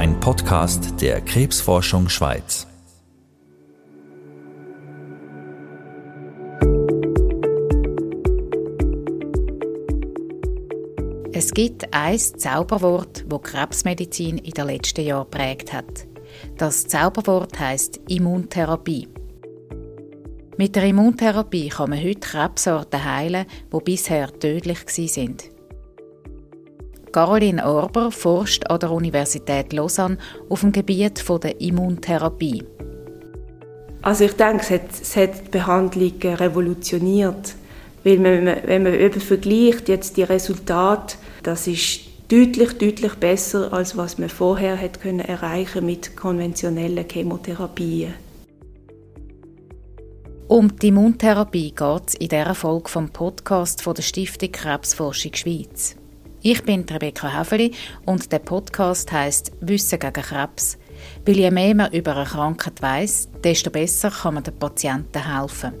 ein Podcast der Krebsforschung Schweiz. Es gibt ein Zauberwort, wo Krebsmedizin in den letzten Jahren prägt hat. Das Zauberwort heißt Immuntherapie. Mit der Immuntherapie kann man heute Krebsarten heilen, die bisher tödlich sind. Caroline Orber forscht an der Universität Lausanne auf dem Gebiet der Immuntherapie. Also ich denke, es hat, es hat die Behandlung revolutioniert. Weil man, wenn man eben vergleicht jetzt die Resultate, das ist deutlich, deutlich besser, als was man vorher hat können erreichen mit konventionellen Chemotherapien. Um die Immuntherapie geht es in dieser Folge vom Podcast von der Stiftung Krebsforschung Schweiz. Ich bin Rebecca Häfeli und der Podcast heißt Wissen gegen Krebs. Weil je mehr man über eine Krankheit weiß, desto besser kann man den Patienten helfen.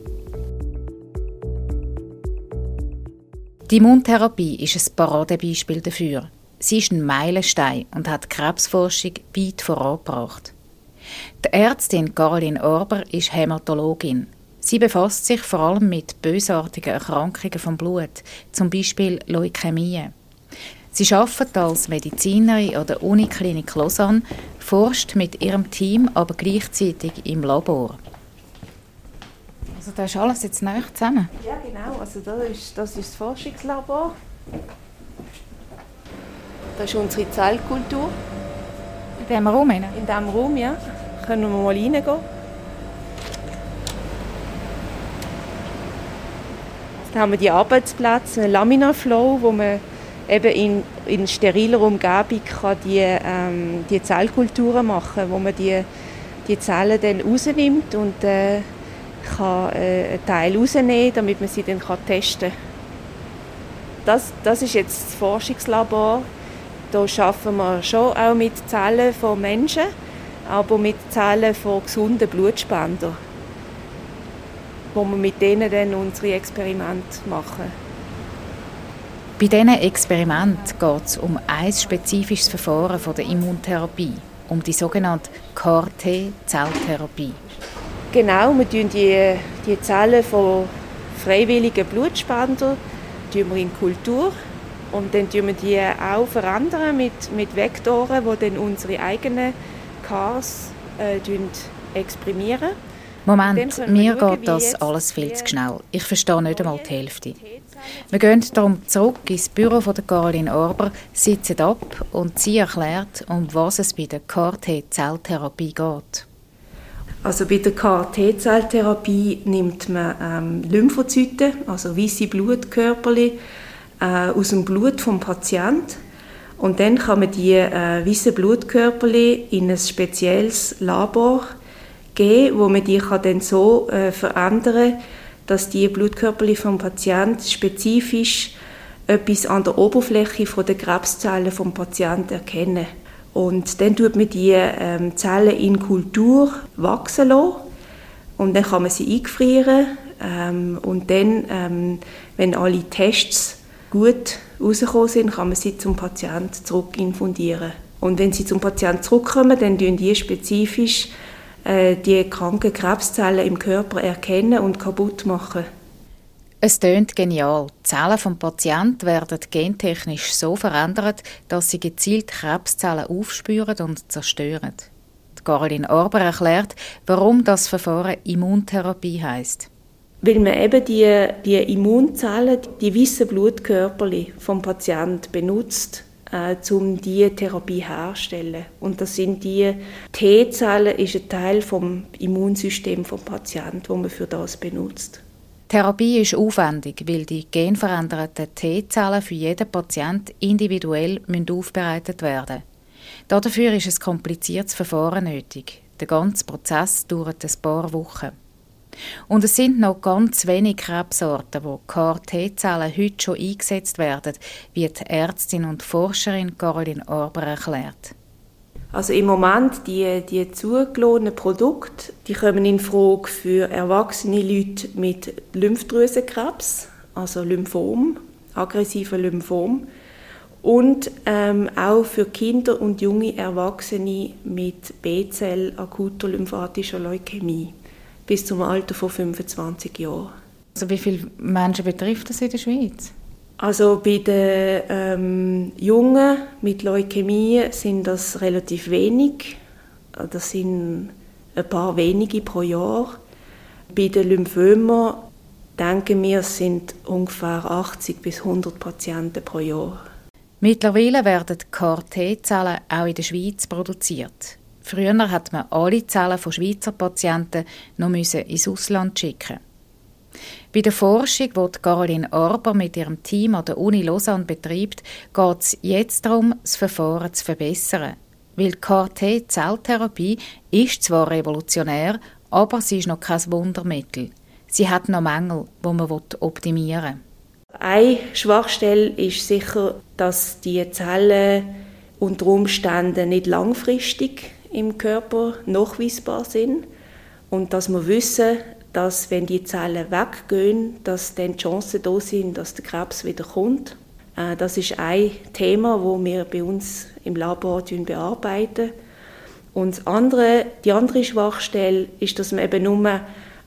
Die Immuntherapie ist ein Paradebeispiel dafür. Sie ist ein Meilenstein und hat die Krebsforschung weit vorangebracht. Die Ärztin Caroline Orber ist Hämatologin. Sie befasst sich vor allem mit bösartigen Erkrankungen vom Blut, zum Beispiel Leukämie. Sie arbeitet als Medizinerin an der Uniklinik Lausanne, forscht mit ihrem Team aber gleichzeitig im Labor. Also da ist alles jetzt neu zusammen? Ja, genau. Also das ist das, ist das Forschungslabor. Das ist unsere Zellkultur. In diesem Raum? In diesem Raum, ja. Können wir mal reingehen. Dann haben wir die Arbeitsplätze, einen Laminaflow, wo man eben in, in steriler Umgebung kann die, ähm, die Zellkulturen machen wo man die, die Zellen dann rausnimmt und äh, kann äh, einen Teil rausnehmen, damit man sie dann kann testen kann. Das, das ist jetzt das Forschungslabor. Da arbeiten wir schon auch mit Zellen von Menschen, aber mit Zellen von gesunden Blutspendern, wo wir mit denen dann unsere Experimente machen. Bei diesen Experimenten geht es um ein spezifisches Verfahren von der Immuntherapie, um die sogenannte CAR-T-Zelltherapie. Genau, wir tun die, die Zellen von freiwilligen Blutspendern wir in Kultur und dann tun wir die auch verändern mit, mit Vektoren, die dann unsere eigenen CARs äh, exprimieren. Moment, mir geht das alles viel zu schnell. Ich verstehe nicht einmal die Hälfte. Wir gehen darum zurück ins Büro von der Caroline Orber, sitzen ab und sie erklärt, um was es bei der CAR-T-Zelltherapie geht. Also bei der CAR-T-Zelltherapie nimmt man ähm, Lymphozyten, also weiße Blutkörperchen, äh, aus dem Blut vom Patienten und dann kann man die äh, weißen Blutkörperchen in ein spezielles Labor geben, wo man die kann dann so äh, verändern, dass die Blutkörperchen vom Patienten spezifisch etwas an der Oberfläche der Krebszellen vom Patienten erkennen. Und dann tut man die ähm, Zellen in Kultur wachsen lassen. Und dann kann man sie eingefrieren. Ähm, und dann, ähm, wenn alle Tests gut rausgekommen sind, kann man sie zum Patienten zurück infundieren. Und wenn sie zum Patienten zurückkommen, dann tun die spezifisch die kranken Krebszellen im Körper erkennen und kaputt machen. Es tönt genial. Die Zellen des Patienten werden gentechnisch so verändert, dass sie gezielt Krebszellen aufspüren und zerstören. Die Caroline Orber erklärt, warum das Verfahren Immuntherapie heißt. Weil man eben die, die Immunzellen, die weißen Blutkörperchen vom Patienten benutzt, äh, um diese Therapie herzustellen. Und das sind die T-Zellen, ist ein Teil vom Immunsystem vom Patienten, wo man für das benutzt. Therapie ist aufwendig, weil die genveränderten T-Zellen für jeden Patient individuell aufbereitet werden müssen. Dafür ist ein kompliziertes Verfahren nötig. Der ganze Prozess dauert ein paar Wochen. Und es sind noch ganz wenige Krebsarten, wo CAR-T-Zellen heute schon eingesetzt werden, wie die Ärztin und Forscherin Caroline Orber erklärt. Also im Moment die, die zugelassenen Produkte, die kommen in Frage für erwachsene Leute mit Lymphdrüsenkrebs, also Lymphom, aggressiver Lymphom. und ähm, auch für Kinder und junge Erwachsene mit B-Zell akuter lymphatischer Leukämie bis zum Alter von 25 Jahren. Also wie viele Menschen betrifft das in der Schweiz? Also bei den ähm, Jungen mit Leukämie sind das relativ wenig. Das sind ein paar wenige pro Jahr. Bei den Lymphomen denken wir, es sind ungefähr 80 bis 100 Patienten pro Jahr. Mittlerweile werden CAR-T-Zellen auch in der Schweiz produziert. Früher hat man alle Zellen von Schweizer Patienten noch ins Ausland schicken. Bei der Forschung, die Caroline Arber mit ihrem Team an der Uni Lausanne betreibt, geht es jetzt darum, das Verfahren zu verbessern. Weil CAR-T-Zelltherapie ist zwar revolutionär, aber sie ist noch kein Wundermittel. Sie hat noch Mängel, die man optimieren will. Eine Schwachstelle ist sicher, dass die Zellen unter Umständen nicht langfristig im Körper nachweisbar sind und dass wir wissen, dass wenn die Zellen weggehen, dass dann die Chancen da sind, dass der Krebs wieder kommt. Äh, das ist ein Thema, wo wir bei uns im Labor bearbeiten. Und das andere, die andere Schwachstelle ist, dass man eben nur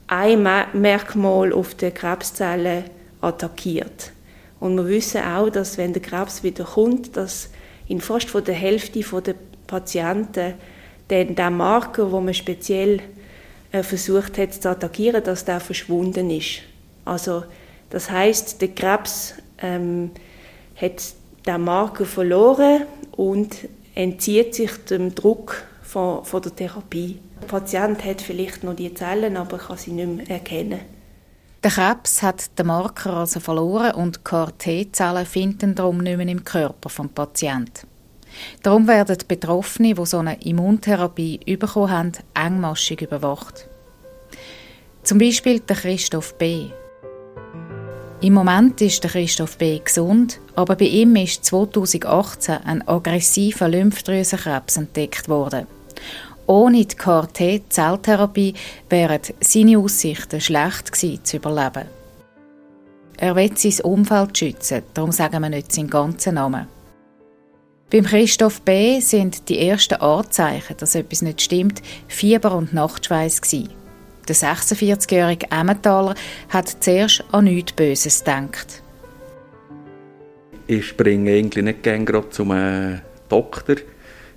ein Merkmal auf der Krebszellen attackiert. Und wir wissen auch, dass wenn der Krebs wieder kommt, dass in fast von der Hälfte der Patienten dann der Marker, wo man speziell äh, versucht hat zu attackieren, dass der verschwunden ist. Also das heißt, der Krebs ähm, hat den Marker verloren und entzieht sich dem Druck von, von der Therapie. Der Patient hat vielleicht noch die Zellen, aber kann sie nicht mehr erkennen. Der Krebs hat den Marker also verloren und CAR-T-Zellen finden darum nicht mehr im Körper des Patienten. Darum werden die Betroffenen, die so eine Immuntherapie bekommen haben, engmaschig überwacht. Zum Beispiel der Christoph B. Im Moment ist der Christoph B. gesund, aber bei ihm ist 2018 ein aggressiver Lymphdrüsenkrebs entdeckt worden. Ohne die KT-Zelltherapie wären seine Aussichten schlecht gewesen, zu überleben. Er will sein Umfeld schützen, darum sagen wir nicht seinen ganzen Namen. Beim Christoph B. sind die ersten Anzeichen, dass etwas nicht stimmt, Fieber und Nachtschweiß. Der 46-jährige Emmentaler hat zuerst an nichts Böses gedacht. Ich springe eigentlich nicht gerne zum äh, Doktor.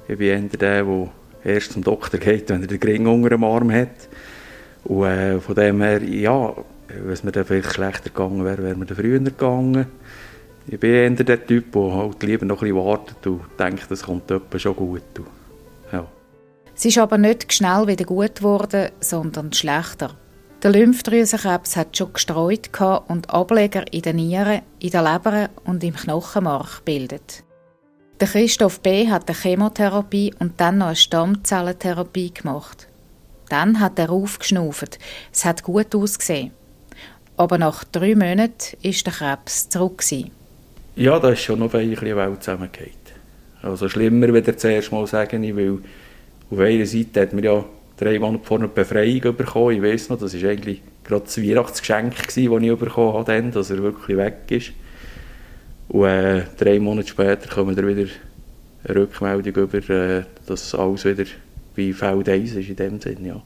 Ich bin eher der, der erst zum Doktor geht, wenn er den Ring unter dem Arm hat. Und äh, von dem her, ja, wenn es mir dann vielleicht schlechter gegangen wäre, wäre mir dann früher gegangen. Ich bin eher der Typ, der halt lieber noch bisschen wartet und denkt, das kommt schon gut. Ja. Sie ist aber nicht schnell wieder gut geworden, sondern schlechter. Der Lymphdrüsenkrebs hat schon gestreut und Ableger in den Nieren, in der Leber und im Knochenmark bildet. Der Christoph B. hat eine Chemotherapie und dann noch eine Stammzellentherapie gemacht. Dann hat er aufgeschnauft. Es hat gut ausgesehen. Aber nach drei Monaten ist der Krebs zurück. Ja, da ist schon noch ein bisschen Welt zusammengeht. Also schlimmer, wenn ich zuerst mal sagen, weil auf einer Seite hat man ja drei Monate vor einer Befreiung bekommen. Ich weiß noch, das war eigentlich gerade das Weihnachtsgeschenk, das ich bekommen habe, dass er wirklich weg ist. Und äh, drei Monate später kommen wir wieder eine Rückmeldung über, äh, dass alles wieder bei Feld 1 ist in dem Sinn, ja.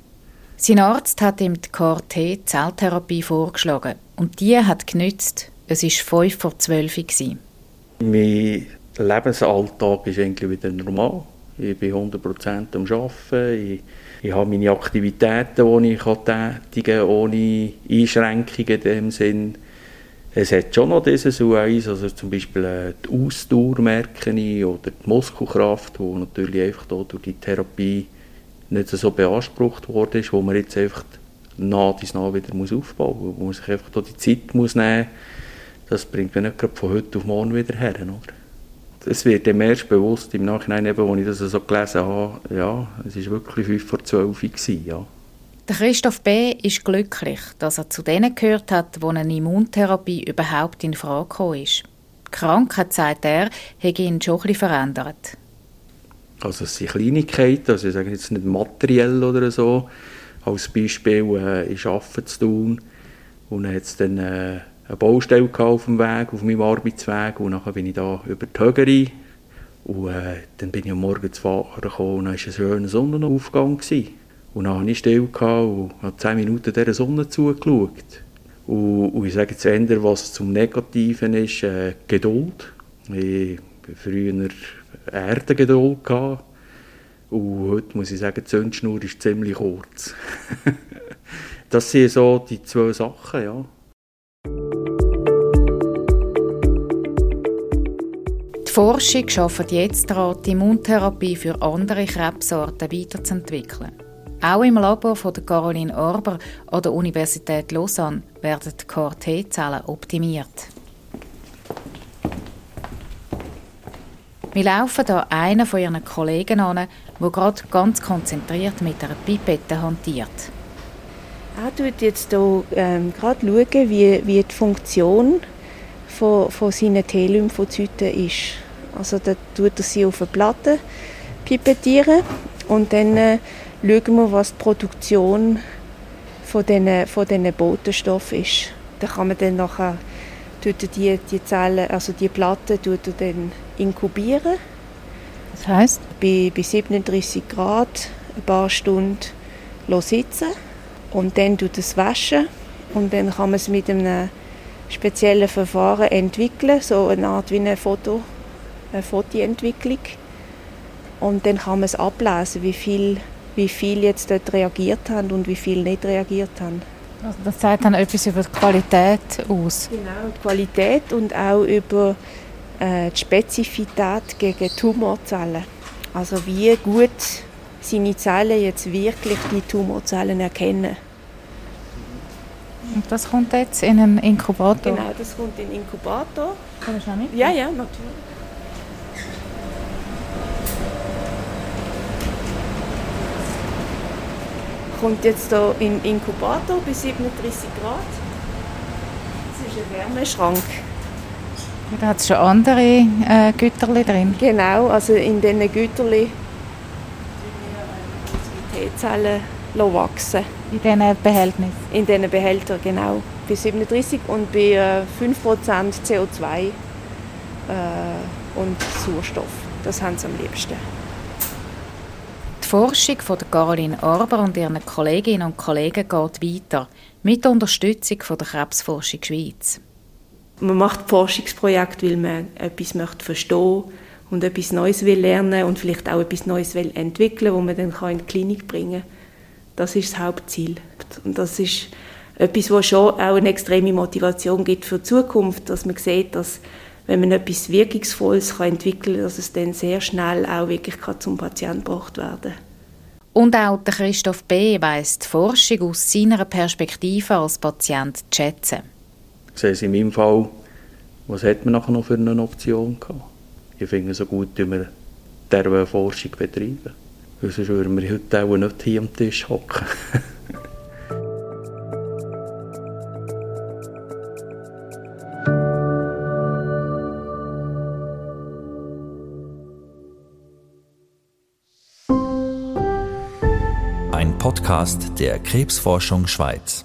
Sein Arzt hat ihm die KT-Zelltherapie vorgeschlagen und die hat genützt. Es war 5 vor 12 Uhr. Mein Lebensalltag ist eigentlich wieder normal. Ich bin 100% am Arbeiten. Ich, ich habe meine Aktivitäten, die ich tätigen kann, ohne Einschränkungen in dem Sinn. Es hat schon noch dieses U1, also zum Beispiel äh, die Ausdauer merke ich, oder die Muskelkraft, die natürlich einfach durch die Therapie nicht so beansprucht worden ist, wo man jetzt einfach nah dies nah wieder aufbauen muss, wo man sich einfach die Zeit muss nehmen muss. Das bringt man nicht gerade von heute auf morgen wieder her. Oder? Es wird dem erst bewusst im Nachhinein, eben, als ich das so gelesen habe, ja, es war wirklich 5 vor 12 Uhr, ja. Der Christoph B. ist glücklich, dass er zu denen gehört hat, wo eine Immuntherapie überhaupt in Frage gekommen ist. Die Krankheit, sagt er, hat ihn schon etwas verändert. Also es sind Kleinigkeiten, also ich sage jetzt nicht materiell oder so. Als Beispiel äh, ist Arbeiten zu tun und dann hat es dann äh, eine Baustelle auf dem Weg, auf meinem Arbeitsweg und dann bin ich da über die Högeri und äh, dann bin ich am Morgen zu fahren gekommen und dann war ein schöner Sonnenaufgang. Gewesen. Und dann hatte ich still und habe zehn Minuten dieser Sonne zugeschaut. Und, und ich sage jetzt eher, was zum Negativen ist, äh, Geduld. Ich hatte früher Erdengeduld. Gehabt. Und heute muss ich sagen, die Zündschnur ist ziemlich kurz. das sind so die zwei Sachen, ja. Die Forschung schafft jetzt daran, die Immuntherapie für andere Krebsarten weiterzuentwickeln. Auch im Labor von der Caroline Orber an der Universität Lausanne werden die CAR-T-Zellen optimiert. Wir laufen da einer von ihren Kollegen an, der gerade ganz konzentriert mit einer Pipette hantiert. Er schaut jetzt hier ähm, gerade wie, wie die Funktion von, von seinen T-Lymphozyten ist. Also da tut er sie auf eine Platte pipettieren und dann äh, schauen wir, was die Produktion von diesen, von diesen Botenstoffen ist. Da kann man dann nachher tut die, die Zellen, also die Platte tut er dann inkubieren. Das heißt? Bei, bei 37 Grad ein paar Stunden sitzen und dann tut es waschen und dann kann man es mit einem speziellen Verfahren entwickeln, so eine Art wie eine, Foto, eine Fotoentwicklung. Und dann kann man es ablesen, wie viel, wie viel jetzt dort reagiert haben und wie viel nicht reagiert haben. Also das zeigt dann etwas über die Qualität aus. Genau, die Qualität und auch über äh, die Spezifität gegen Tumorzellen. Also wie gut seine Zellen jetzt wirklich die Tumorzellen erkennen. Und das kommt jetzt in einen Inkubator? Genau, das kommt in den Inkubator. Kann ich auch nicht? Ja, ja, natürlich. Kommt jetzt hier in den Inkubator bei 37 Grad. Das ist ein Wärmeschrank. Da hat es schon andere äh, Güterli drin. Genau, also in diesen Güterli T-Zellen wachsen. In diesen Behältnissen? In diesen Behältern, genau. Bei 37 und bei äh, 5% CO2 äh, und Sauerstoff. Das haben sie am liebsten. Die Forschung von Caroline Arber und ihren Kolleginnen und Kollegen geht weiter, mit der Unterstützung von der Krebsforschung Schweiz. Man macht Forschungsprojekte, weil man etwas möchte verstehen und etwas Neues will lernen und vielleicht auch etwas Neues will entwickeln, wo man dann in die Klinik bringen kann. Das ist das Hauptziel. Und das ist etwas, was schon auch eine extreme Motivation gibt für die Zukunft, dass man sieht, dass wenn man etwas Wirkungsvolles kann entwickeln kann, dass es dann sehr schnell auch wirklich zum Patienten gebracht werden kann. Und auch der Christoph B. weiss die Forschung aus seiner Perspektive als Patient zu schätzen. Ich sehe es in meinem Fall, was hat man nachher noch für eine Option gehabt? Ich finde es so gut, wie wir diese Forschung betreiben. Weil sonst würden wir heute auch nicht hier am Tisch hocken. Ein Podcast der Krebsforschung Schweiz.